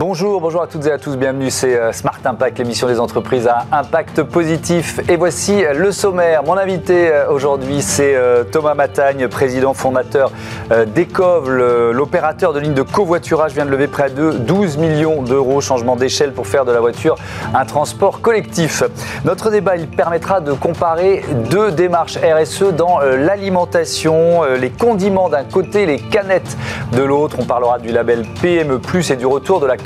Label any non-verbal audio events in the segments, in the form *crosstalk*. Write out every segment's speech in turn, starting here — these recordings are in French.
Bonjour, à toutes et à tous, bienvenue, c'est euh, Smart Impact, l'émission des entreprises à impact positif. Et voici euh, le sommaire. Mon invité euh, aujourd'hui, c'est Thomas Matagne, président fondateur d'Ecov, l'opérateur de ligne de covoiturage vient de lever près de 12 millions d'euros, changement d'échelle pour faire de la voiture un transport collectif. Notre débat, il permettra de comparer deux démarches RSE dans l'alimentation, les condiments d'un côté, les canettes de l'autre. On parlera du label PME+, et du retour de la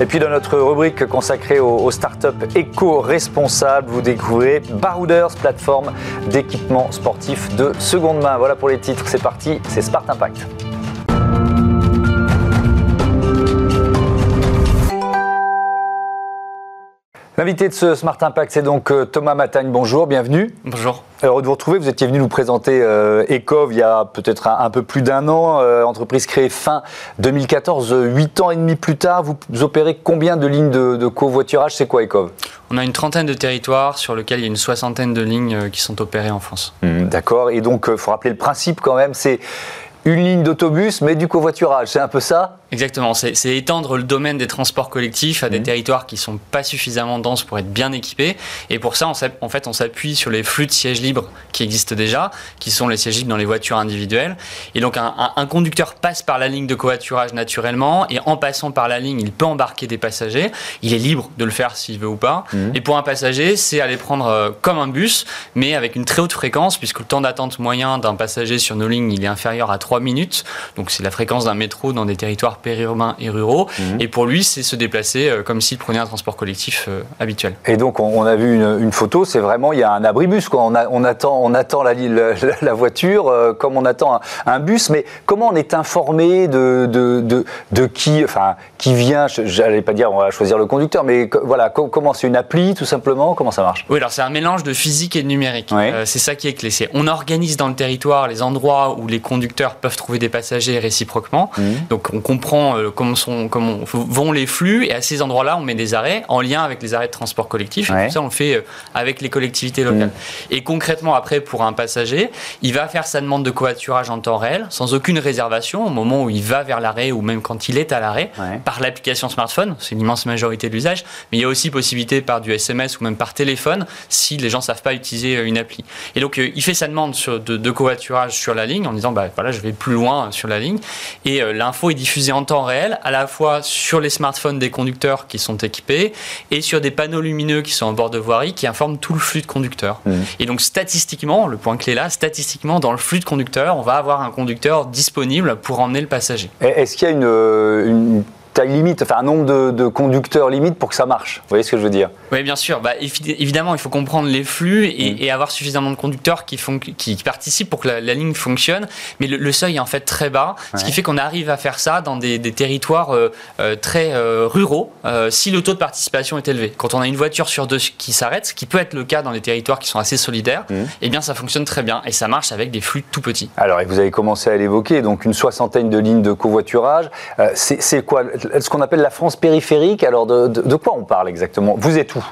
Et puis dans notre rubrique consacrée aux, startups éco-responsables, vous découvrez Barouders, plateforme d'équipement sportif de seconde main. Voilà pour les titres, c'est parti, c'est Smart Impact. L'invité de ce Smart Impact, c'est donc euh, Thomas Matagne. Bonjour, bienvenue. Bonjour. Heureux de vous retrouver. Vous étiez venu nous présenter euh, Ecov il y a peut-être un, peu plus d'un an. Euh, entreprise créée fin 2014, huit ans et demi plus tard. Vous, opérez combien de lignes de, covoiturage? C'est quoi Ecov? On a une trentaine de territoires sur lesquels il y a une soixantaine de lignes qui sont opérées en France. Mmh, d'accord. Et donc, il faut rappeler le principe quand même. C'est une ligne d'autobus, mais du covoiturage. C'est un peu ça Exactement, c'est étendre le domaine des transports collectifs à des mmh. territoires qui sont pas suffisamment denses pour être bien équipés. Et pour ça, on en fait, on s'appuie sur les flux de sièges libres qui existent déjà, qui sont les sièges libres dans les voitures individuelles. Et donc, un, conducteur passe par la ligne de covoiturage naturellement, et en passant par la ligne, il peut embarquer des passagers. Il est libre de le faire s'il veut ou pas. Mmh. Et pour un passager, c'est aller prendre euh, comme un bus, mais avec une très haute fréquence, puisque le temps d'attente moyen d'un passager sur nos lignes, il est inférieur à 3 minutes. Donc, c'est la fréquence d'un métro dans des territoires périurbains et ruraux. Mhm. Et pour lui, c'est se déplacer euh, comme s'il prenait un transport collectif euh, habituel. Et donc, on, a vu une, photo, c'est vraiment, il y a un abribus. Quoi. On, on, attend, on attend la, la, la voiture euh, comme on attend un, bus. Mais comment on est informé de, de, de, de qui, enfin, qui vient? J'allais pas dire on va choisir le conducteur, mais voilà, comment c'est une appli tout simplement? Comment ça marche? Oui, alors c'est un mélange de physique et de numérique. c'est ça qui est clé. on organise dans le territoire les endroits où les conducteurs peuvent trouver des passagers réciproquement. Mhm. Donc on comprend euh, comment, sont, comment vont les flux et à ces endroits-là, on met des arrêts en lien avec les arrêts de transport collectif. Et tout ça, on le fait euh, avec les collectivités locales. Mm. Et concrètement, après, pour un passager, il va faire sa demande de covoiturage en temps réel, sans aucune réservation, au moment où il va vers l'arrêt ou même quand il est à l'arrêt, par l'application smartphone. C'est une immense majorité de l'usage. Mais il y a aussi possibilité par du SMS ou même par téléphone si les gens ne savent pas utiliser euh, une appli. Et donc, il fait sa demande de, covoiturage sur la ligne en disant bah, voilà, je vais plus loin sur la ligne. Et l'info est diffusée en temps réel, à la fois sur les smartphones des conducteurs qui sont équipés et sur des panneaux lumineux qui sont en bord de voirie qui informent tout le flux de conducteurs. Mmh. Et donc statistiquement, le point clé là, statistiquement, dans le flux de conducteurs, on va avoir un conducteur disponible pour emmener le passager. Est-ce qu'il y a une, une limite, enfin un nombre de, conducteurs limite pour que ça marche. Vous voyez ce que je veux dire? Oui, bien sûr. Bah, évidemment, il faut comprendre les flux et, mm. avoir suffisamment de conducteurs qui, font, qui, participent pour que la, ligne fonctionne. Mais le, seuil est en fait très bas, ce qui fait qu'on arrive à faire ça dans des, territoires euh, euh, très euh, ruraux si le taux de participation est élevé. Quand on a une voiture sur deux qui s'arrête, ce qui peut être le cas dans des territoires qui sont assez solidaires, mm. eh bien ça fonctionne très bien et ça marche avec des flux tout petits. Alors, et vous avez commencé à l'évoquer, donc une soixantaine de lignes de covoiturage. c'est quoi ce qu'on appelle la France périphérique. Alors de, quoi on parle exactement? Vous êtes où?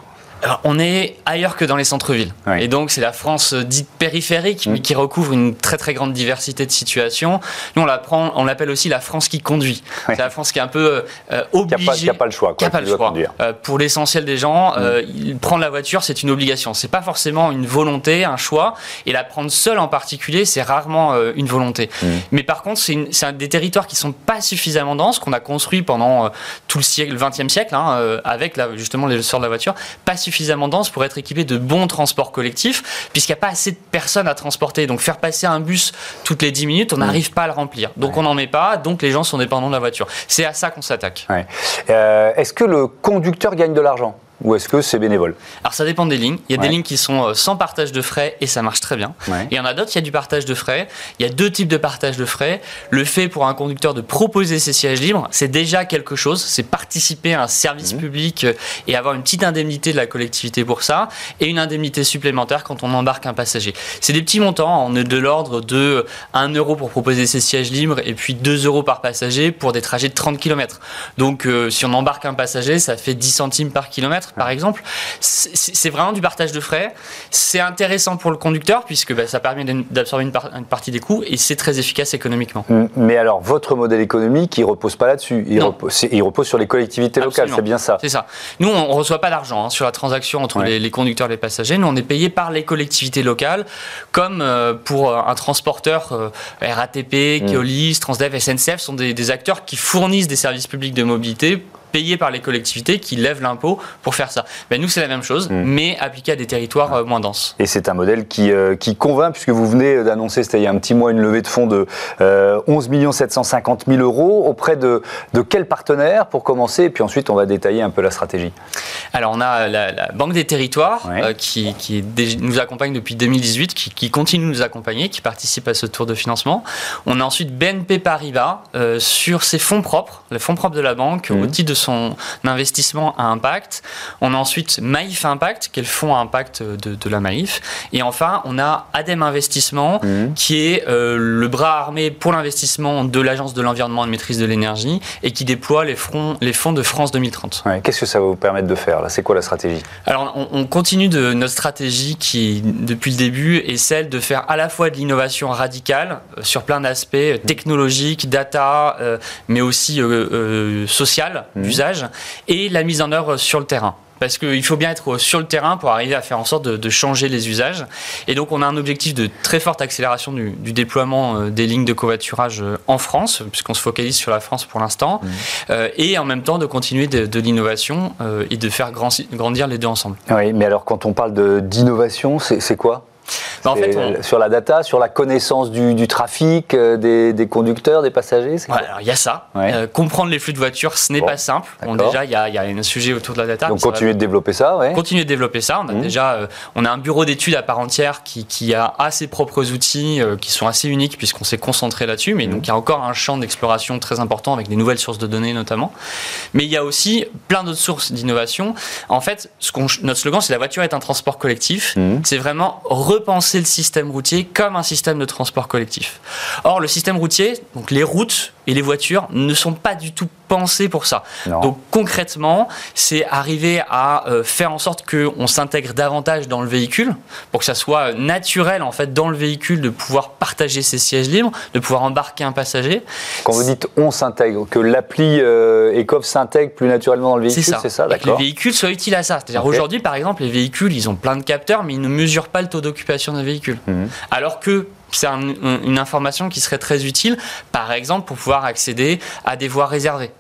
On est ailleurs que dans les centres-villes. Et donc, c'est la France euh, dite périphérique, mais mm. qui recouvre une très très grande diversité de situations. Nous, on l'appelle aussi la France qui conduit. C'est la France qui est un peu euh, obligée. Qui n'a pas, le choix. Qui pas le choix. Euh, pour l'essentiel des gens, mm. prendre la voiture, c'est une obligation. C'est pas forcément une volonté, un choix. Et la prendre seule en particulier, c'est rarement une volonté. Mm. Mais par contre, c'est des territoires qui sont pas suffisamment denses, qu'on a construit pendant tout le siècle, le 20e siècle, hein, avec justement les sorts de la voiture, pas suffisamment dense pour être équipé de bons transports collectifs, puisqu'il n'y a pas assez de personnes à transporter. Donc faire passer un bus toutes les 10 minutes, on n'arrive pas à le remplir. Donc on n'en met pas, donc les gens sont dépendants de la voiture. C'est à ça qu'on s'attaque. Euh, est-ce que le conducteur gagne de l'argent? Ou est-ce que c'est bénévole Alors ça dépend des lignes. Il y a des lignes qui sont euh, sans partage de frais et ça marche très bien. Et il y en a d'autres, il y a du partage de frais. Il y a deux types de partage de frais. Le fait pour un conducteur de proposer ses sièges libres, c'est déjà quelque chose. C'est participer à un service mhm. public euh, et avoir une petite indemnité de la collectivité pour ça et une indemnité supplémentaire quand on embarque un passager. C'est des petits montants. On est de l'ordre de 1 euro pour proposer ses sièges libres et puis 2 euros par passager pour des trajets de 30 km. Donc euh, si on embarque un passager, ça fait 10 centimes par kilomètre. Km par exemple. C'est vraiment du partage de frais. C'est intéressant pour le conducteur puisque bah, ça permet d'absorber une, partie des coûts et c'est très efficace économiquement. Mais alors, votre modèle économique, il repose pas là-dessus. Il, il, repose sur les collectivités locales, c'est bien ça C'est ça. Nous, on ne reçoit pas d'argent hein, sur la transaction entre les, conducteurs et les passagers. Nous, on est payé par les collectivités locales, comme euh, pour euh, un transporteur euh, RATP, mmh. Keolis, Transdev, SNCF, sont des, des acteurs qui fournissent des services publics de mobilité payés par les collectivités qui lèvent l'impôt pour faire ça. Ben, nous, c'est la même chose, mm. mais appliqué à des territoires euh, moins denses. Et c'est un modèle qui, euh, qui convainc, puisque vous venez d'annoncer, c'était il y a un petit mois, une levée de fonds de 11 750 000 euros. Auprès de, de quels partenaires pour commencer? Et puis ensuite, on va détailler un peu la stratégie. Alors, on a la, Banque des Territoires euh, qui, qui nous accompagne depuis 2018, qui, qui, continue de nous accompagner, qui participe à ce tour de financement. On a ensuite BNP Paribas sur ses fonds propres, les fonds propres de la banque, mm. au titre de son investissement à impact. On a ensuite Maïf Impact, qui est le fonds à impact de, la Maïf. Et enfin, on a ADEM Investissement, mhm. qui est euh, le bras armé pour l'investissement de l'Agence de l'environnement et de maîtrise de l'énergie et qui déploie les, les fonds de France 2030. Qu'est-ce que ça va vous permettre de faire là? C'est quoi la stratégie? Alors, on, continue de notre stratégie qui, depuis le début, est celle de faire à la fois de l'innovation radicale euh, sur plein d'aspects euh, technologiques, data, mais aussi social, mhm et la mise en œuvre sur le terrain parce qu'il faut bien être sur le terrain pour arriver à faire en sorte de, changer les usages. Et donc, on a un objectif de très forte accélération du, déploiement euh, des lignes de covoiturage euh, en France, puisqu'on se focalise sur la France pour l'instant, mmh. euh, et en même temps de continuer de, l'innovation et de faire grandir les deux ensemble. Oui, mais alors, quand on parle d'innovation, c'est quoi? Bah, en fait, Sur la data, sur la connaissance du, trafic, euh, des, conducteurs, des passagers Il y a ça. Euh, comprendre les flux de voitures, ce n'est pas simple. Bon, déjà, il y, a, un sujet autour de la data. Donc, continuer de développer ça. Ouais. Continuer de développer ça. On a mmh. déjà euh, on a un bureau d'études à part entière qui, a ses propres outils qui sont assez uniques puisqu'on s'est concentré là-dessus. Mais mmh. donc, il y a encore un champ d'exploration très important avec des nouvelles sources de données notamment. Mais il y a aussi plein d'autres sources d'innovation. En fait, ce notre slogan, c'est la voiture est un transport collectif. Mmh. C'est vraiment repenser le système routier comme un système de transport collectif. Or, le système routier, donc les routes et les voitures, ne sont pas du tout pensées pour ça. Donc concrètement, c'est arriver à euh, faire en sorte qu'on s'intègre davantage dans le véhicule, pour que ça soit naturel en fait dans le véhicule de pouvoir partager ses sièges libres, de pouvoir embarquer un passager. Quand vous dites on s'intègre, que l'appli euh, s'intègre plus naturellement dans le véhicule, c'est ça, ça Que les véhicules soient utiles à ça. C'est-à-dire aujourd'hui, par exemple, les véhicules, ils ont plein de capteurs, mais ils ne mesurent pas le taux d'occupation d'un véhicule. Mhm. Alors que c'est une information qui serait très utile, par exemple, pour pouvoir accéder à des voies réservées.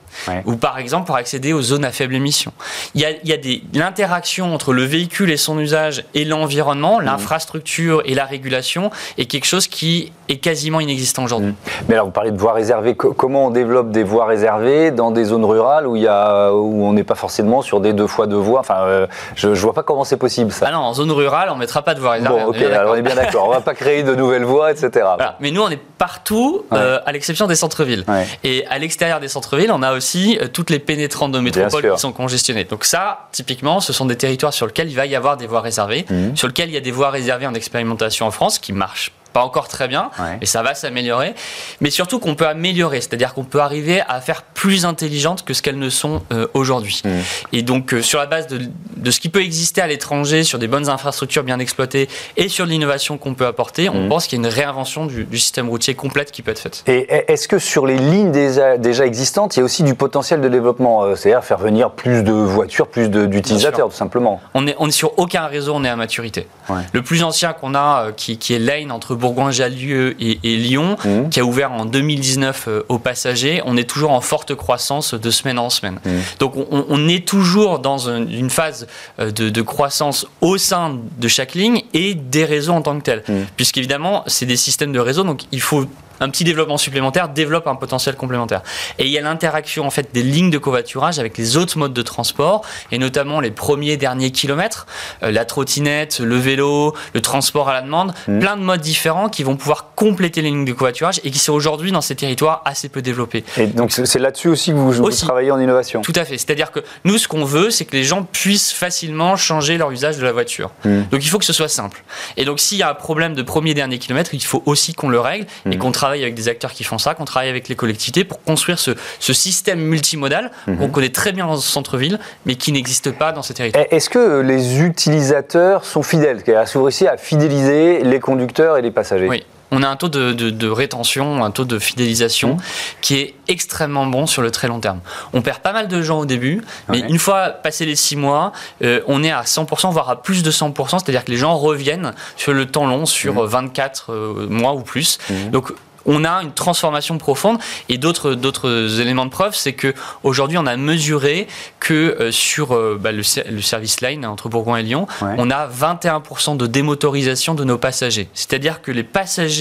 Ou par exemple pour accéder aux zones à faible émission. Il y a, il y a des, l'interaction entre le véhicule et son usage et l'environnement, mmh. l'infrastructure et la régulation est quelque chose qui est quasiment inexistant aujourd'hui. Mmh. Mais alors vous parlez de voies réservées. comment on développe des voies réservées dans des zones rurales où, il y a, où on n'est pas forcément sur des deux fois deux voies? Enfin, euh, je ne vois pas comment c'est possible ça. Ah non, en zone rurale, on ne mettra pas de voies réservées. Bon, ok, alors on est bien d'accord. on ne va pas créer de nouvelles voies, etc. Mais nous, on est partout, euh, à l'exception des centres-villes. Et à l'extérieur des centres-villes, on a aussi euh, toutes les pénétrantes de métropole qui sont congestionnées. Donc ça, typiquement, ce sont des territoires sur lesquels il va y avoir des voies réservées, mmh. sur lesquels il y a des voies réservées en expérimentation en France qui marchent pas encore très bien, et ça va s'améliorer, mais surtout qu'on peut améliorer, c'est-à-dire qu'on peut arriver à faire plus intelligentes que ce qu'elles ne sont euh, aujourd'hui. Mmh. Et donc, euh, sur la base de, de, ce qui peut exister à l'étranger, sur des bonnes infrastructures bien exploitées et sur l'innovation qu'on peut apporter, on mmh. pense qu'il y a une réinvention du, système routier complète qui peut être faite. Et est-ce que sur les lignes déjà, déjà, existantes, il y a aussi du potentiel de développement, euh, c'est-à-dire faire venir plus de voitures, plus d'utilisateurs, tout simplement? On est, on est sur aucun réseau, on est à maturité. Le plus ancien qu'on a, qui, qui est Lane entre Bourgoin-Jallieu et, Lyon, mmh. qui a ouvert en 2019 euh, aux passagers. On est toujours en forte croissance de semaine en semaine. Mmh. Donc on, est toujours dans une, phase euh, de, croissance au sein de chaque ligne et des réseaux en tant que tels. Mmh. Puisqu'évidemment, c'est des systèmes de réseau, donc il faut un petit développement supplémentaire développe un potentiel complémentaire. Et il y a l'interaction en fait des lignes de covoiturage avec les autres modes de transport et notamment les premiers derniers kilomètres, euh, la trottinette, le vélo, le transport à la demande, mmh. plein de modes différents qui vont pouvoir compléter les lignes de covoiturage et qui sont aujourd'hui dans ces territoires assez peu développés. Et donc c'est là-dessus aussi que vous, travaillez en innovation. Tout à fait. C'est-à-dire que nous ce qu'on veut c'est que les gens puissent facilement changer leur usage de la voiture. Mmh. Donc il faut que ce soit simple. Et donc s'il y a un problème de premier dernier kilomètre, il faut aussi qu'on le règle et mmh. qu'on travaille travaille avec des acteurs qui font ça, qu'on travaille avec les collectivités pour construire ce, système multimodal mhm. qu'on connaît très bien dans ce centre-ville, mais qui n'existe pas dans ces territoires. Est-ce que les utilisateurs sont fidèles? Est-ce que vous réussissez à fidéliser les conducteurs et les passagers Oui on a un taux de, rétention, un taux de fidélisation mmh. qui est extrêmement bon sur le très long terme. On perd pas mal de gens au début, mais une fois passé les six mois, euh, on est à 100%, voire à plus de 100%, c'est-à-dire que les gens reviennent sur le temps long, sur 24 mmh. euh, mois ou plus. Mmh. Donc on a une transformation profonde. Et d'autres, d'autres éléments de preuve, c'est que aujourd'hui, on a mesuré que euh, sur euh, bah, le, service line entre Bourgoin et Lyon, on a 21% de démotorisation de nos passagers. C'est-à-dire que les passagers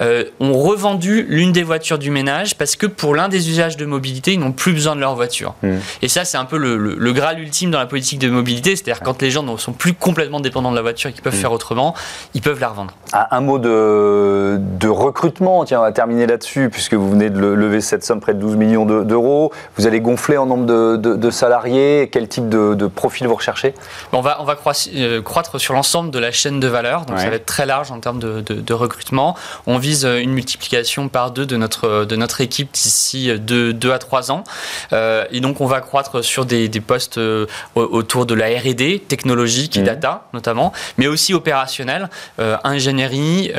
euh, ont revendu l'une des voitures du ménage parce que pour l'un des usages de mobilité, ils n'ont plus besoin de leur voiture. Hmm. Et ça, c'est un peu le, graal ultime dans la politique de mobilité. C'est-à-dire quand les gens ne sont plus complètement dépendants de la voiture et qu'ils peuvent hmm. faire autrement, ils peuvent la revendre. Un, mot de, de recrutement on va terminer là-dessus, puisque vous venez de lever cette somme, près de 12 millions d'euros. vous allez gonfler en nombre de, salariés. Quel type de, profil vous recherchez? On va, on va euh, croître sur l'ensemble de la chaîne de valeur. Donc ça va être très large en termes de, recrutement. On vise euh, une multiplication par deux de notre, de notre équipe d'ici 2 à 3 ans. Euh, et donc on va croître sur des, postes autour de la R&D, technologique et mmh. data notamment, mais aussi opérationnel, ingénierie,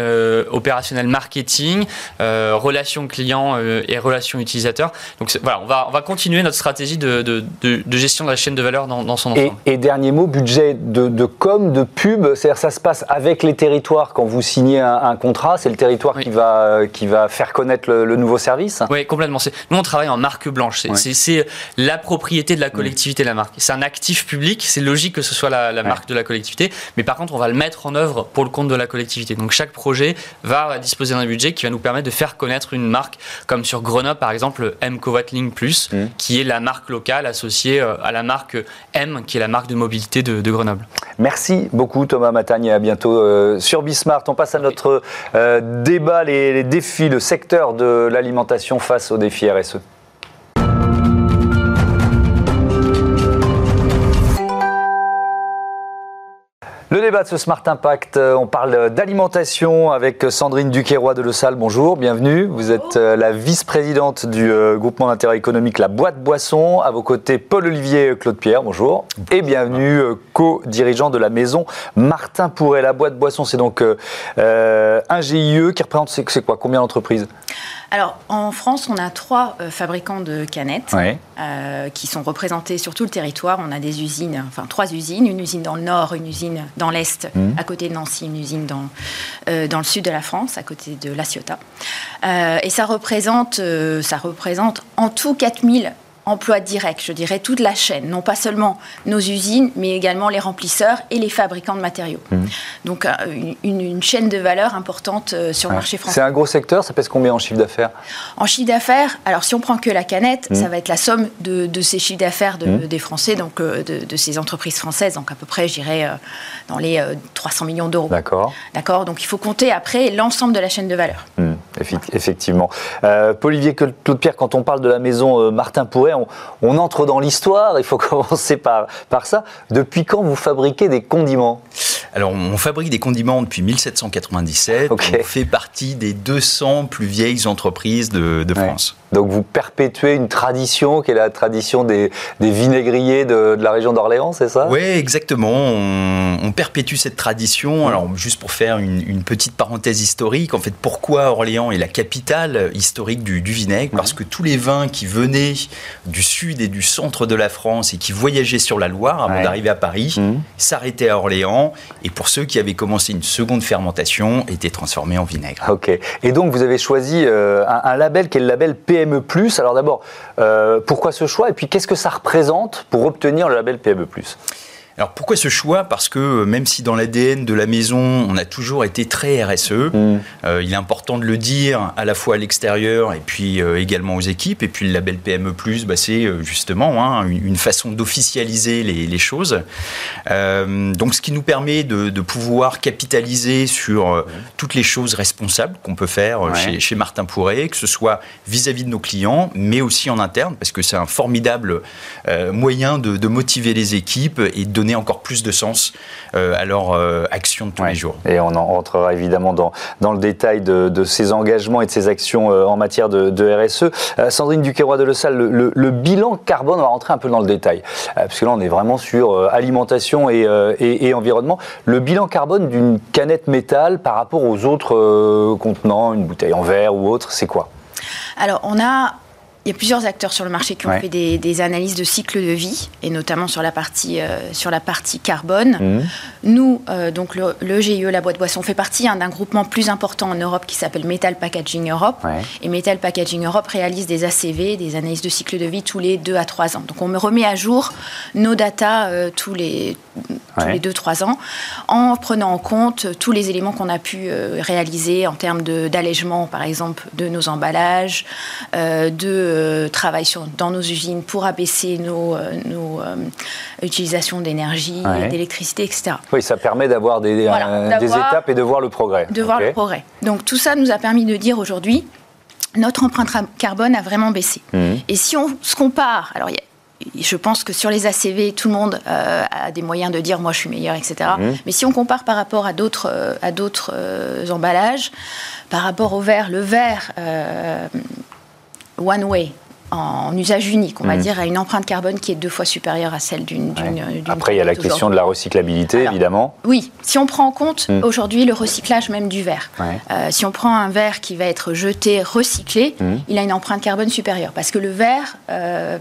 opérationnel marketing, euh, relations clients euh, et relations utilisateurs. Donc voilà, on va, on va continuer notre stratégie de, de, de, gestion de la chaîne de valeur dans, dans son ensemble. Et, dernier mot, budget de, de com, de pub, c'est-à-dire ça se passe avec les territoires quand vous signez un, contrat, c'est le territoire qui, va, qui va faire connaître le, nouveau service Oui, complètement. Nous, on travaille en marque blanche. C'est la propriété de la collectivité, la marque. C'est un actif public, c'est logique que ce soit la, la marque de la collectivité, mais par contre, on va le mettre en œuvre pour le compte de la collectivité. Donc chaque projet va disposer d'un budget qui va nous permettre de faire connaître une marque, comme sur Grenoble par exemple, M Covatling Plus, mmh. qui est la marque locale associée euh, à la marque M, qui est la marque de mobilité de, Grenoble. Merci beaucoup Thomas Matagne et à bientôt euh, sur Bismart. On passe à notre euh, débat, les, les défis, le secteur de l'alimentation face aux défis RSE. Le débat de ce Smart Impact, euh, on parle d'alimentation avec Sandrine Duquesroy de Le Salle. Bonjour, bienvenue. Vous êtes euh, la vice-présidente du euh, groupement d'intérêt économique La Boîte Boisson. À vos côtés, Paul-Olivier Claude Pierre, bonjour. Et bienvenue, co-dirigeant de la maison Martin Pourret. La Boîte Boisson, c'est donc un GIE qui représente, c'est quoi? Combien d'entreprises? Alors, en France, on a trois euh, fabricants de canettes euh, qui sont représentés sur tout le territoire. On a des usines, enfin trois usines, une usine dans le nord, une usine dans l'est, mmh. à côté de Nancy, une usine dans, euh, dans le sud de la France, à côté de La Ciotat. et ça représente, ça représente en tout 4000 emploi direct, je dirais toute la chaîne, non pas seulement nos usines, mais également les remplisseurs et les fabricants de matériaux. Mmh. Donc euh, une, chaîne de valeur importante euh, sur le marché français. C'est un gros secteur, ça pèse combien en chiffre d'affaires? En chiffre d'affaires, alors si on prend que la canette, mmh. ça va être la somme de, ces chiffres d'affaires mmh. des Français, donc euh, de, ces entreprises françaises, donc à peu près, je dirais, dans les 300 millions d'euros. D'accord. D'accord, donc il faut compter après l'ensemble de la chaîne de valeur. Effectivement. Paul-Olivier Claude-Pierre, quand on parle de la maison Martin Pourret, on, entre dans l'histoire, il faut *laughs* commencer par ça. Depuis quand vous fabriquez des condiments? Alors, on fabrique des condiments depuis 1797. On fait partie des 200 plus vieilles entreprises de, France. Donc, vous perpétuez une tradition qui est la tradition des, vinaigriers de, la région d'Orléans, c'est ça? Oui, exactement. On, perpétue cette tradition. Alors, juste pour faire une, petite parenthèse historique, en fait, pourquoi Orléans est la capitale historique du, vinaigre? Parce que tous les vins qui venaient du sud et du centre de la France et qui voyageaient sur la Loire avant d'arriver à Paris mmh. s'arrêtaient à Orléans et pour ceux qui avaient commencé une seconde fermentation, étaient transformés en vinaigre. Ok. Et donc vous avez choisi euh, un, label qui est le label PME+. Alors d'abord, euh, pourquoi ce choix? Et puis qu'est-ce que ça représente pour obtenir le label PME+. Alors pourquoi ce choix? Parce que euh, même si dans l'ADN de la maison, on a toujours été très RSE, mm. euh, il est important de le dire à la fois à l'extérieur et puis euh, également aux équipes. Et puis le label PME+, bah, c'est justement hein, une, façon d'officialiser les, choses. donc ce qui nous permet de, pouvoir capitaliser sur toutes les choses responsables qu'on peut faire chez, Martin Pourret, que ce soit vis-à-vis de nos clients, mais aussi en interne, parce que c'est un formidable moyen de, de motiver les équipes et de donner encore plus de sens à leur action de tous les jours. Et on en rentrera évidemment dans, dans le détail de, de ces engagements et de ces actions en matière de, de RSE. Sandrine Duquesroy de Le Salle, le, le, bilan carbone, on va rentrer un peu dans le détail, parce que là on est vraiment sur alimentation et, et, et, environnement. Le bilan carbone d'une canette métal par rapport aux autres contenants, une bouteille en verre ou autre, c'est quoi? Alors, on a il y a plusieurs acteurs sur le marché qui ont fait des, analyses de cycle de vie, et notamment sur la partie, euh, sur la partie carbone. Mhm. Nous, euh, donc le, GIE, la boîte boisson, fait partie hein, d'un groupement plus important en Europe qui s'appelle Metal Packaging Europe. Et Metal Packaging Europe réalise des ACV, des analyses de cycle de vie, tous les 2 à 3 ans. Donc on me remet à jour nos datas euh, tous les, tous les 2-3 ans, en prenant en compte tous les éléments qu'on a pu réaliser en termes d'allègement, par exemple, de nos emballages, de euh, travaille sur, dans nos usines pour abaisser nos, euh, nos euh, utilisations d'énergie, d'électricité, etc. Oui, ça permet d'avoir des, des, étapes et de voir le progrès. De voir le progrès. Donc tout ça nous a permis de dire aujourd'hui, notre empreinte carbone a vraiment baissé. Mmh. Et si on se compare, alors je pense que sur les ACV, tout le monde a des moyens de dire moi je suis meilleur, etc. Mmh. Mais si on compare par rapport à d'autres à d'autres emballages, par rapport au verre, le verre one way, en usage unique, on va mm. dire, à une empreinte carbone qui est deux fois supérieure à celle d'une. Après, il y a la question de la recyclabilité, évidemment. Oui, si on prend en compte mm. aujourd'hui le recyclage même du verre, euh, si on prend un verre qui va être jeté, recyclé, mm. il a une empreinte carbone supérieure. Parce que le verre, euh,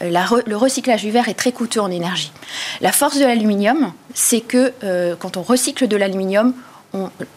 le recyclage du verre est très coûteux en énergie. La force de l'aluminium, c'est que euh, quand on recycle de l'aluminium,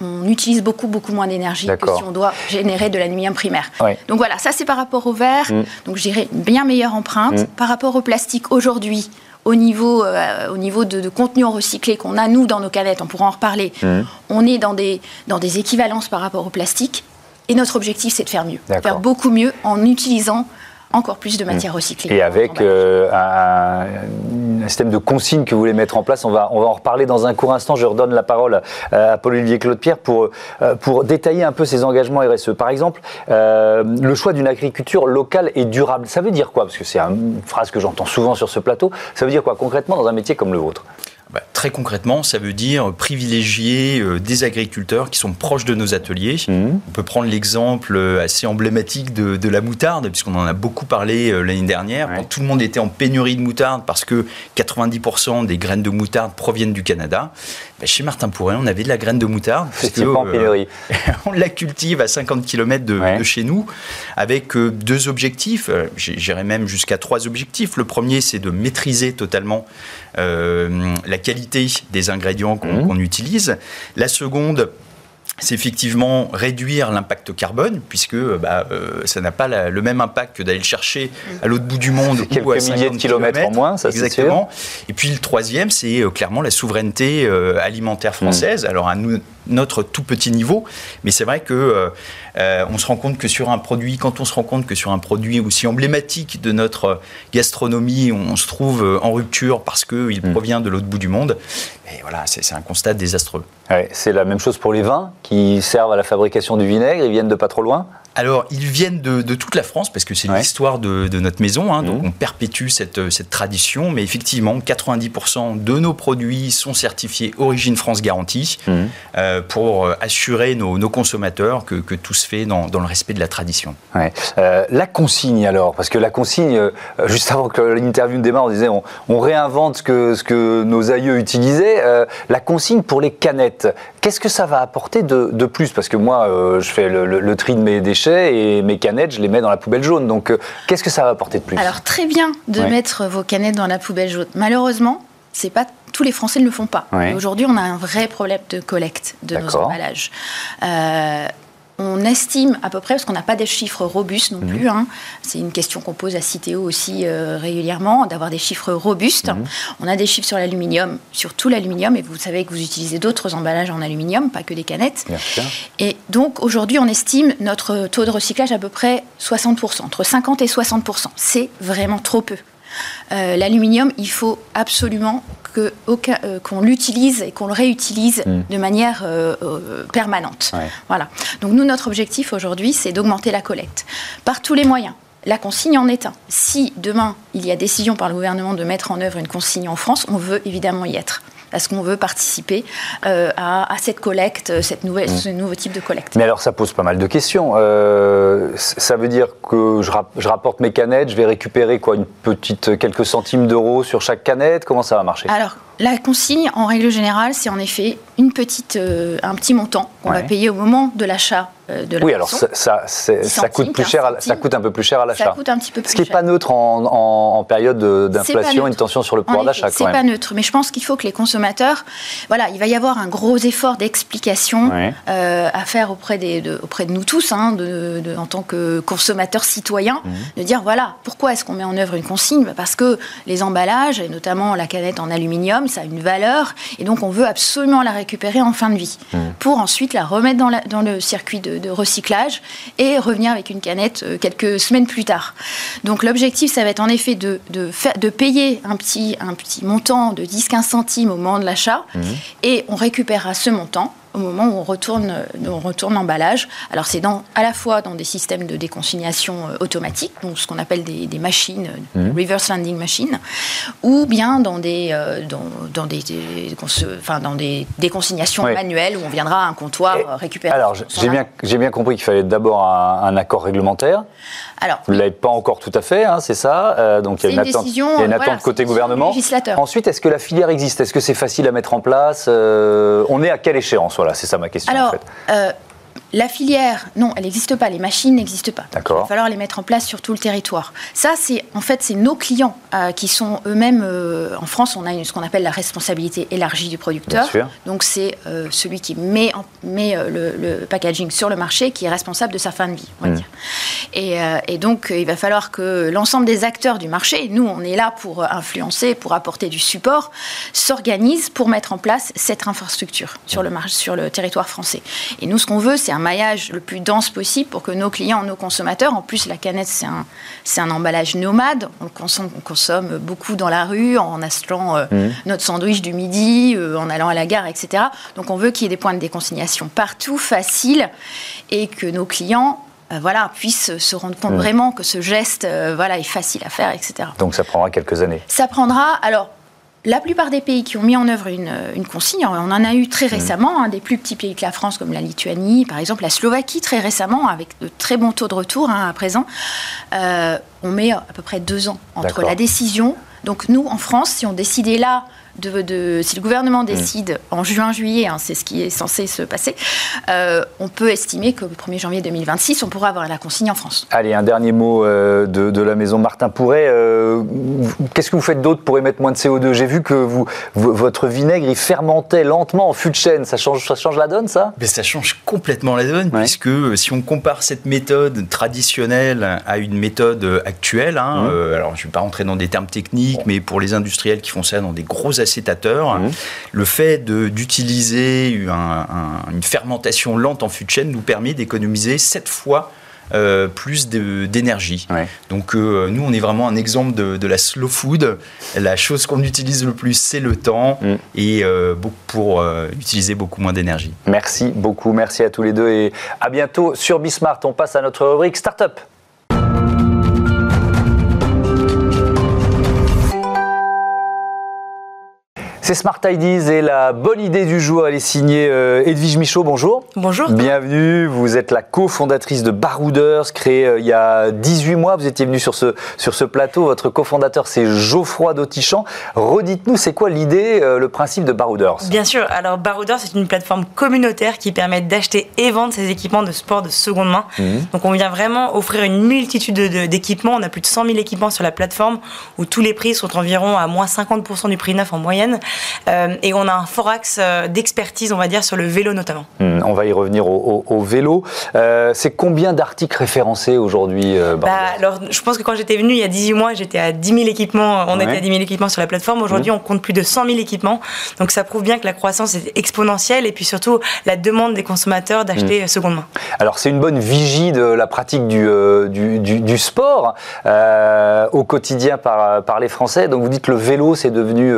on, utilise beaucoup, beaucoup moins d'énergie que si on doit générer de l'aluminium primaire. Donc voilà, ça c'est par rapport au verre. Mm. Donc je dirais une bien meilleure empreinte. Mm. Par rapport au plastique aujourd'hui, au niveau, euh, au niveau de, contenu recyclé qu'on a nous dans nos canettes, on pourra en reparler, mm. on est dans des, dans des équivalences par rapport au plastique. Et notre objectif, c'est de faire mieux. Faire beaucoup mieux en utilisant encore plus de matière recyclée. Et avec euh, un, système de consignes que vous voulez mettre en place, on va, on va en reparler dans un court instant. Je redonne la parole à Paul-Olivier Claude-Pierre pour, euh, pour détailler un peu ces engagements RSE. Par exemple, euh, le choix d'une agriculture locale et durable, ça veut dire quoi? Parce que c'est une phrase que j'entends souvent sur ce plateau. Ça veut dire quoi? Concrètement dans un métier comme le vôtre? Bah, très concrètement, ça veut dire privilégier euh, des agriculteurs qui sont proches de nos ateliers. Mmh. On peut prendre l'exemple euh, assez emblématique de, la moutarde, puisqu'on en a beaucoup parlé euh, l'année dernière, quand tout le monde était en pénurie de moutarde parce que 90% des graines de moutarde proviennent du Canada. Bah, chez Martin Pourret, on avait de la graine de moutarde. En pénurie. *laughs* on la cultive à 50 km de, de chez nous, avec deux objectifs. J'irais même jusqu'à trois objectifs. Le premier, c'est de maîtriser totalement euh, la qualité des ingrédients qu'on mmh. utilise. La seconde, c'est effectivement réduire l'impact carbone, puisque bah, euh, ça n'a pas le même impact que d'aller le chercher à l'autre bout du monde ou à milliers de kilomètres en moins, ça Exactement. Et puis le troisième, c'est euh, clairement la souveraineté alimentaire française. Mmh. Alors à nous, notre tout petit niveau. Mais c'est vrai que euh, euh, on se rend compte que sur un produit, quand on se rend compte que sur un produit aussi emblématique de notre gastronomie, on se trouve euh, en rupture parce qu'il hmm. provient de l'autre bout du monde, et voilà, c'est un constat désastreux. c'est la même chose pour les vins qui servent à la fabrication du vinaigre, ils viennent de pas trop loin alors, ils viennent de, toute la France, parce que c'est l'histoire de, notre maison, hein, donc mmh. on perpétue cette, cette, tradition, mais effectivement, 90% de nos produits sont certifiés Origine France Garantie, mmh. euh, pour euh, assurer nos, consommateurs que, tout se fait dans, le respect de la tradition. Euh, la consigne alors, parce que la consigne, *laughs* juste avant que l'interview démarre, on disait on, réinvente ce que, ce que nos aïeux utilisaient, la consigne pour les canettes, qu'est-ce que ça va apporter de, plus? Parce que moi, je fais le, le tri de mes déchets, et mes canettes, je les mets dans la poubelle jaune. Donc, euh, qu'est-ce que ça va apporter de plus? Alors, très bien de mettre vos canettes dans la poubelle jaune. Malheureusement, c'est pas tous les Français ne le font pas. Aujourd'hui, on a un vrai problème de collecte de nos emballages. Euh, on estime à peu près, parce qu'on n'a pas des chiffres robustes non mhm. plus, hein. c'est une question qu'on pose à Citeo aussi euh, régulièrement, d'avoir des chiffres robustes. Mhm. On a des chiffres sur l'aluminium, sur tout l'aluminium, et vous savez que vous utilisez d'autres emballages en aluminium, pas que des canettes. Et donc aujourd'hui, on estime notre taux de recyclage à peu près 60%, entre 50 et 60%. C'est vraiment trop peu. Euh, l'aluminium, il faut absolument euh, qu'on l'utilise et qu'on le réutilise mm. de manière euh, euh, permanente. Voilà. Donc nous, notre objectif aujourd'hui, c'est d'augmenter la collecte par tous les moyens. la consigne en est un. Si demain, il y a décision par le gouvernement de mettre en œuvre une consigne en France, on veut évidemment y être parce qu'on veut participer euh, à, cette collecte, cette nouvelle, mmh. ce nouveau type de collecte. Mais alors ça pose pas mal de questions. Euh, ça veut dire que je, je, rapporte mes canettes, je vais récupérer quoi, une petite quelques centimes d'euros sur chaque canette? Comment ça va marcher? Alors la consigne, en règle générale, c'est en effet une petite, euh, un petit montant qu'on va payer au moment de l'achat euh, de la Oui, alors ça, ça, coûte plus cher, ça coûte un peu plus cher à l'achat. Ça coûte un petit peu plus Ce qui n'est pas neutre en, en, période d'inflation, une tension sur le pouvoir d'achat. C'est pas neutre, mais je pense qu'il faut que les consommateurs, voilà, il va y avoir un gros effort d'explication euh, à faire auprès, des, de, auprès de nous tous, hein, de, en tant que consommateurs citoyens, mhm. de dire voilà, pourquoi est-ce qu'on met en œuvre une consigne? Parce que les emballages, et notamment la canette en aluminium, ça a une valeur, et donc on veut absolument la récupérer en fin de vie, mmh. pour ensuite la remettre dans, dans le circuit de, recyclage et revenir avec une canette euh, quelques semaines plus tard. Donc l'objectif, ça va être en effet de, de, de payer un petit, un petit montant de 10-15 centimes au moment de l'achat, mmh. et on récupérera ce montant au moment où on retourne, on retourne l'emballage. Alors c'est dans, à la fois dans des systèmes de déconsignation euh, automatique, donc ce qu'on appelle des, machines, mmh. reverse landing machines, ou bien dans des, euh, dans, dans, des, enfin, dans des déconsignations manuelles où on viendra à un comptoir récupérer. Alors j'ai bien, j'ai bien compris qu'il fallait d'abord un, accord réglementaire. Alors, Vous ne l'avez pas encore tout à fait, hein, c'est ça euh, Donc il y a une, attente, il y a une attente côté gouvernement. Ensuite, est-ce que la filière existe? Est-ce que c'est facile à mettre en place? On est à quelle échéance? Voilà, c'est ça ma question. Alors, en fait. La filière, non, elle n'existe pas. Les machines n'existent pas. Il va falloir les mettre en place sur tout le territoire. Ça, c'est en fait, c'est nos clients euh, qui sont eux-mêmes. Euh, en France, on a ce qu'on appelle la responsabilité élargie du producteur. Donc, c'est euh, celui qui met, met le, packaging sur le marché qui est responsable de sa fin de vie, on va hmm. dire. Et, et, donc, il va falloir que l'ensemble des acteurs du marché, nous, on est là pour influencer, pour apporter du support, s'organisent pour mettre en place cette infrastructure sur le, sur le territoire français. Et nous, ce qu'on veut, c'est un maillage le plus dense possible pour que nos clients, nos consommateurs, en plus la canette c'est un, c'est un emballage nomade, on consomme, on consomme beaucoup dans la rue, en achetant euh, mmh. notre sandwich du midi, euh, en allant à la gare, etc. Donc on veut qu'il y ait des points de déconsignation partout, faciles, et que nos clients euh, voilà, puissent se rendre compte mmh. vraiment que ce geste voilà, est facile à faire, etc. Donc ça prendra quelques années. Ça prendra, alors la plupart des pays qui ont mis en œuvre une, consigne, on en a eu très récemment, hein, des plus petits pays que la France comme la Lituanie, par exemple la Slovaquie très récemment, avec de très bons taux de retour hein, à présent, euh, on met à peu près deux ans entre la décision. Donc nous, en France, si on décidait là de, si le gouvernement décide en juin-juillet, hein, c'est ce qui est censé se passer, euh, on peut estimer qu'au 1er janvier 2026, on pourra avoir la consigne en France. Allez, un dernier mot euh, de, la maison Martin Pourret. Euh, qu'est-ce que vous faites d'autre pour émettre moins de CO2 J'ai vu que vous, votre vinaigre, il fermentait lentement en fût de chêne. Ça change, ça change la donne, ça? Mais Ça change complètement la donne, puisque si on compare cette méthode traditionnelle à une méthode actuelle, hein, mmh. alors je ne vais pas rentrer dans des termes techniques, mais pour les industriels qui font ça dans des gros Mmh. Le fait d'utiliser une fermentation lente en fût de chêne nous permet d'économiser 7 fois euh, plus d'énergie. Donc euh, nous, on est vraiment un exemple de, la slow food. La chose qu'on utilise le plus, c'est le temps mmh. et euh, pour utiliser beaucoup moins d'énergie. Merci beaucoup, merci à tous les deux et à bientôt sur Bismart. On passe à notre rubrique Startup. C'est Smart Ideas et la bonne idée du jour, elle est signée euh, Edwige Michaud, bonjour. Bonjour. Bienvenue, vous êtes la cofondatrice de Barouders, créée euh, il y a 18 mois, vous étiez venue sur ce, sur ce plateau, votre cofondateur c'est Geoffroy Dautichamp. Redites-nous, c'est quoi l'idée, euh, le principe de Barouders Bien sûr, alors Barouders c'est une plateforme communautaire qui permet d'acheter et vendre ses équipements de sport de seconde main. Mhm. Donc on vient vraiment offrir une multitude d'équipements, on a plus de 100 000 équipements sur la plateforme où tous les prix sont environ à moins 50% du prix neuf en moyenne. Euh, et on a un fort axe euh, d'expertise, on va dire, sur le vélo notamment. Hmm, on va y revenir au, vélo. Euh, c'est combien d'articles référencés aujourd'hui bah, alors, Je pense que quand j'étais venu il y a 18 mois, j'étais à 10 000 équipements. On était à 10 000 équipements sur la plateforme. Aujourd'hui, hmm. on compte plus de 100 000 équipements. Donc ça prouve bien que la croissance est exponentielle et puis surtout la demande des consommateurs d'acheter hmm. seconde main. Alors c'est une bonne vigie de la pratique du, du, du, sport au quotidien par, par les Français. Donc vous dites que le vélo, c'est devenu...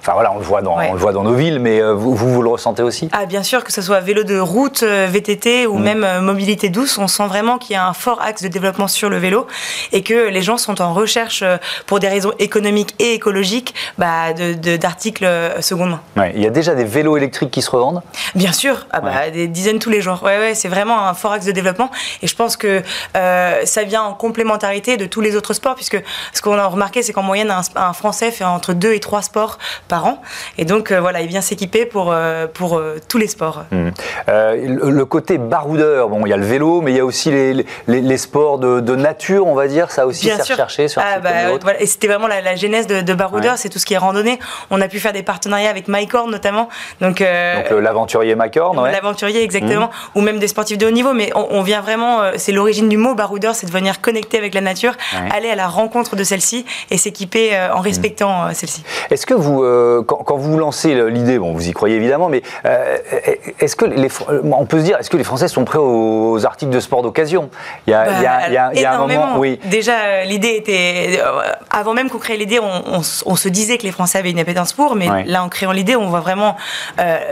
enfin voilà, on le voit dans, on le voit dans nos villes, mais vous, vous, le ressentez aussi? Ah, bien sûr, que ce soit vélo de route, VTT ou mm. même mobilité douce, on sent vraiment qu'il y a un fort axe de développement sur le vélo et que les gens sont en recherche, pour des raisons économiques et écologiques, bah, d'articles de, seconde main. Ouais, il y a déjà des vélos électriques qui se revendent? Bien sûr, ah bah, des dizaines tous les jours. Ouais, ouais, c'est vraiment un fort axe de développement et je pense que euh, ça vient en complémentarité de tous les autres sports puisque ce qu'on a remarqué, c'est qu'en moyenne, un, Français fait entre deux et trois sports par an et donc euh, voilà, il vient s'équiper pour, euh, pour tous les sports. Mmh. Le, côté baroudeur, bon, il y a le vélo, mais il y a aussi les, les, sports de, nature, on va dire, ça aussi, c'est recherché sur ah, bah, voilà, Et c'était vraiment la, genèse de, de baroudeur, c'est tout ce qui est randonnée. On a pu faire des partenariats avec MyCorn notamment. Donc, donc l'aventurier MyCorn, ouais. L'aventurier, exactement. Mmh. Ou même des sportifs de haut niveau, mais on, vient vraiment, euh, c'est l'origine du mot baroudeur, c'est de venir connecter avec la nature, aller à la rencontre de celle-ci et s'équiper euh, en mm. respectant euh, celle-ci. Est-ce que vous, quand, vous lancez l'idée, bon, vous y croyez évidemment, mais est-ce que les, on peut se dire, est-ce que les Français sont prêts aux, articles de sport d'occasion? Il y a, un moment, oui. Déjà, l'idée était, avant même qu'on crée l'idée, on, se disait que les Français avaient une appétence pour, mais là, en créant l'idée, on voit vraiment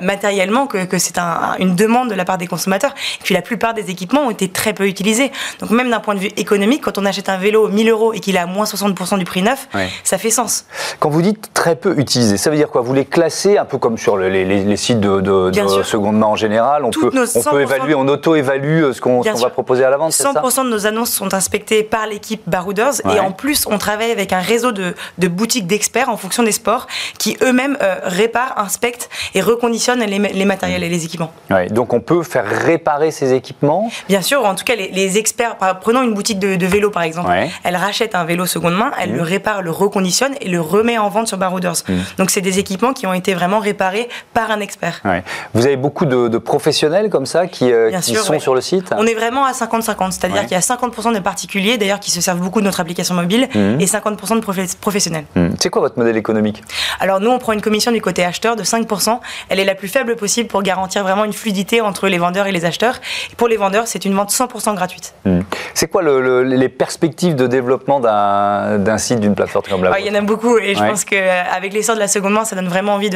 matériellement que, que c'est un, une demande de la part des consommateurs. Et puis la plupart des équipements ont été très peu utilisés. Donc même d'un point de vue économique, quand on achète un vélo 1000 euros et qu'il est à moins 60% du prix neuf, ça fait sens. Quand vous dites très peu utilisés, ça veut dire quoi Vous les classez un peu comme sur les, sites de, de, seconde main en général. On peut, on peut évaluer, on auto-évalue euh, ce qu'on va proposer à la vente. 100% de nos annonces sont inspectées par l'équipe Barouders et en plus on travaille avec un réseau de, boutiques d'experts en fonction des sports qui eux-mêmes euh, réparent, inspectent et reconditionnent les, les matériels et les équipements. donc on peut faire réparer ces équipements Bien sûr, en tout cas, les, experts, prenons une boutique de, vélo par exemple, elle rachète un vélo seconde main, elle mmh. le répare, le reconditionne et le remet en vente sur Barouders. Mmh. Donc c'est des équipements qui ont été vraiment réparés par un expert. Vous avez beaucoup de, professionnels comme ça qui, euh, sont sur le site On est vraiment à 50-50, c'est-à-dire qu'il y a 50% de particuliers d'ailleurs qui se servent beaucoup de notre application mobile mmh. et 50% de professionnels. C'est quoi votre modèle économique? Alors nous, on prend une commission du côté acheteur de 5%. Elle est la plus faible possible pour garantir vraiment une fluidité entre les vendeurs et les acheteurs. Et pour les vendeurs, c'est une vente 100% gratuite. Hmm. C'est quoi les perspectives de développement d'un site, d'une plateforme comme la ah, Il y en a beaucoup et je pense qu'avec l'essor de la seconde main, ça donne vraiment envie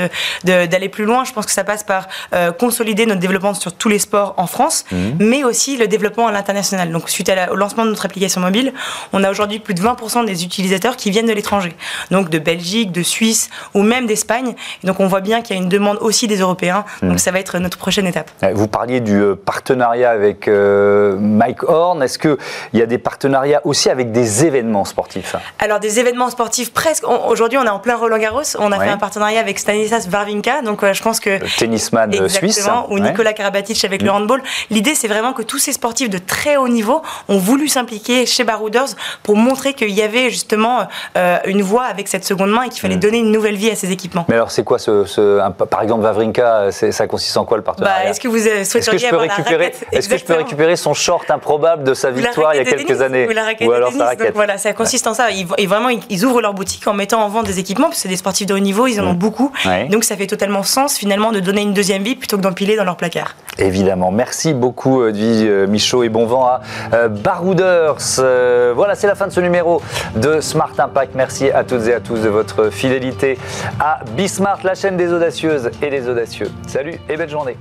d'aller plus loin. Je pense que ça passe par euh, consolider notre développement sur tous les sports en France, hmm. mais aussi le développement à l'international. Donc suite au lancement de notre application mobile, on a aujourd'hui plus de 20% des utilisateurs qui viennent de l'étranger, donc de Belgique, de Suisse ou même d'Espagne. Donc on voit bien qu'il y a une demande aussi des Européens. Donc hmm. ça va être notre prochaine étape. Vous parliez du euh, partenariat avec euh, Mike Horn. Est-ce qu'il y a des partenariats aussi avec des événements sportifs? Alors, des événements sportifs, presque. Aujourd'hui, on est en plein Roland Garros. On a fait un partenariat avec Stanislas Varvinka. Donc, euh, je pense que. Le tennisman suisse. Ou Nicolas Karabatic avec le mm. handball. L'idée, c'est vraiment que tous ces sportifs de très haut niveau ont voulu s'impliquer chez Barouders pour montrer qu'il y avait justement une voie avec cette seconde main et qu'il fallait mm. donner une nouvelle vie à ces équipements. Mais alors, c'est quoi ce, par exemple, Vavrinka, ça consiste en quoi le partenariat? bah, Est-ce que vous souhaiteriez avoir récupérer, est-ce que je peux récupérer son short improbable de sa victoire il y a quelques années? Ou, alors sa raquette Voilà, ça consiste en ça. Ils, vraiment, ils ouvrent leur boutique en mettant en vente des équipements, parce que c'est des sportifs de haut niveau, ils en ont beaucoup. Donc ça fait totalement sens finalement de donner une deuxième vie plutôt que d'empiler dans leur placard. Évidemment. Merci beaucoup, Edwige euh, Michaud, et bon vent à euh, Barouders. Euh, voilà, c'est la fin de ce numéro de Smart Impact. Merci à toutes et à tous de votre fidélité à Bismart, la chaîne des audacieuses et des audacieux. Salut et belle journée.